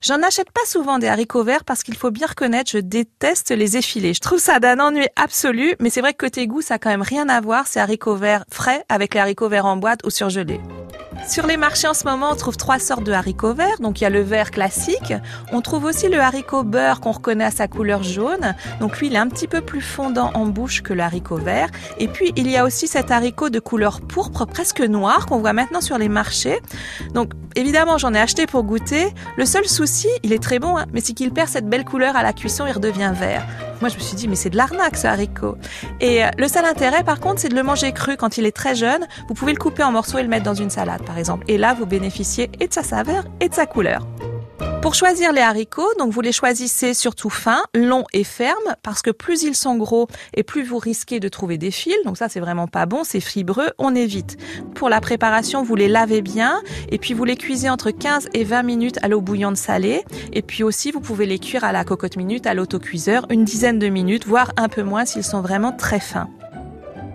J'en achète pas souvent des haricots verts parce qu'il faut bien reconnaître, je déteste les effilés. Je trouve ça d'un ennui absolu, mais c'est vrai que côté goût, ça a quand même rien à voir ces haricots verts frais avec les haricots verts en boîte ou surgelés. Sur les marchés en ce moment, on trouve trois sortes de haricots verts. Donc il y a le vert classique. On trouve aussi le haricot beurre qu'on reconnaît à sa couleur jaune. Donc lui, il est un petit peu plus fondant en bouche que le haricot vert. Et puis il y a aussi cet haricot de couleur pourpre, presque noir, qu'on voit maintenant sur les marchés. Donc évidemment, j'en ai acheté pour goûter. Le seul souci, il est très bon, hein, mais c'est qu'il perd cette belle couleur à la cuisson, il redevient vert. Moi, je me suis dit, mais c'est de l'arnaque ce haricot. Et euh, le seul intérêt, par contre, c'est de le manger cru quand il est très jeune. Vous pouvez le couper en morceaux et le mettre dans une salade, par exemple. Et là, vous bénéficiez et de sa saveur et de sa couleur. Pour choisir les haricots, donc vous les choisissez surtout fins, longs et fermes, parce que plus ils sont gros et plus vous risquez de trouver des fils. Donc ça, c'est vraiment pas bon, c'est fibreux, on évite. Pour la préparation, vous les lavez bien et puis vous les cuisez entre 15 et 20 minutes à l'eau bouillante salée. Et puis aussi, vous pouvez les cuire à la cocotte minute, à l'autocuiseur, une dizaine de minutes, voire un peu moins s'ils sont vraiment très fins.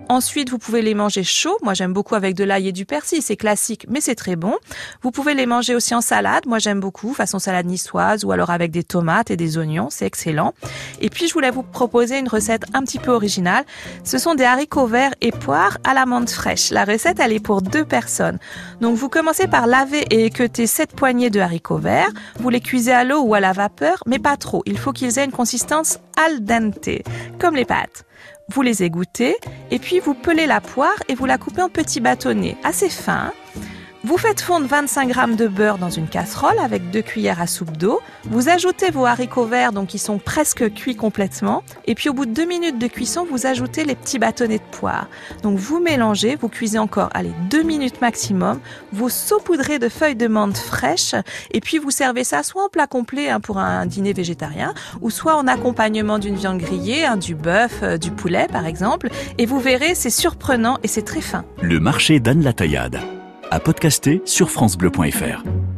Ensuite, vous pouvez les manger chauds. Moi, j'aime beaucoup avec de l'ail et du persil. C'est classique, mais c'est très bon. Vous pouvez les manger aussi en salade. Moi, j'aime beaucoup, façon salade niçoise ou alors avec des tomates et des oignons. C'est excellent. Et puis, je voulais vous proposer une recette un petit peu originale. Ce sont des haricots verts et poires à la menthe fraîche. La recette, elle est pour deux personnes. Donc, vous commencez par laver et équeuter sept poignées de haricots verts. Vous les cuisez à l'eau ou à la vapeur, mais pas trop. Il faut qu'ils aient une consistance al dente, comme les pâtes vous les égouttez et puis vous pelez la poire et vous la coupez en petits bâtonnets assez fins vous faites fondre 25 g de beurre dans une casserole avec deux cuillères à soupe d'eau. Vous ajoutez vos haricots verts, donc qui sont presque cuits complètement. Et puis au bout de deux minutes de cuisson, vous ajoutez les petits bâtonnets de poire. Donc vous mélangez, vous cuisez encore, allez, deux minutes maximum. Vous saupoudrez de feuilles de menthe fraîches. Et puis vous servez ça soit en plat complet hein, pour un dîner végétarien, ou soit en accompagnement d'une viande grillée, hein, du bœuf, euh, du poulet par exemple. Et vous verrez, c'est surprenant et c'est très fin. Le marché d'Anne la Taillade à podcaster sur francebleu.fr.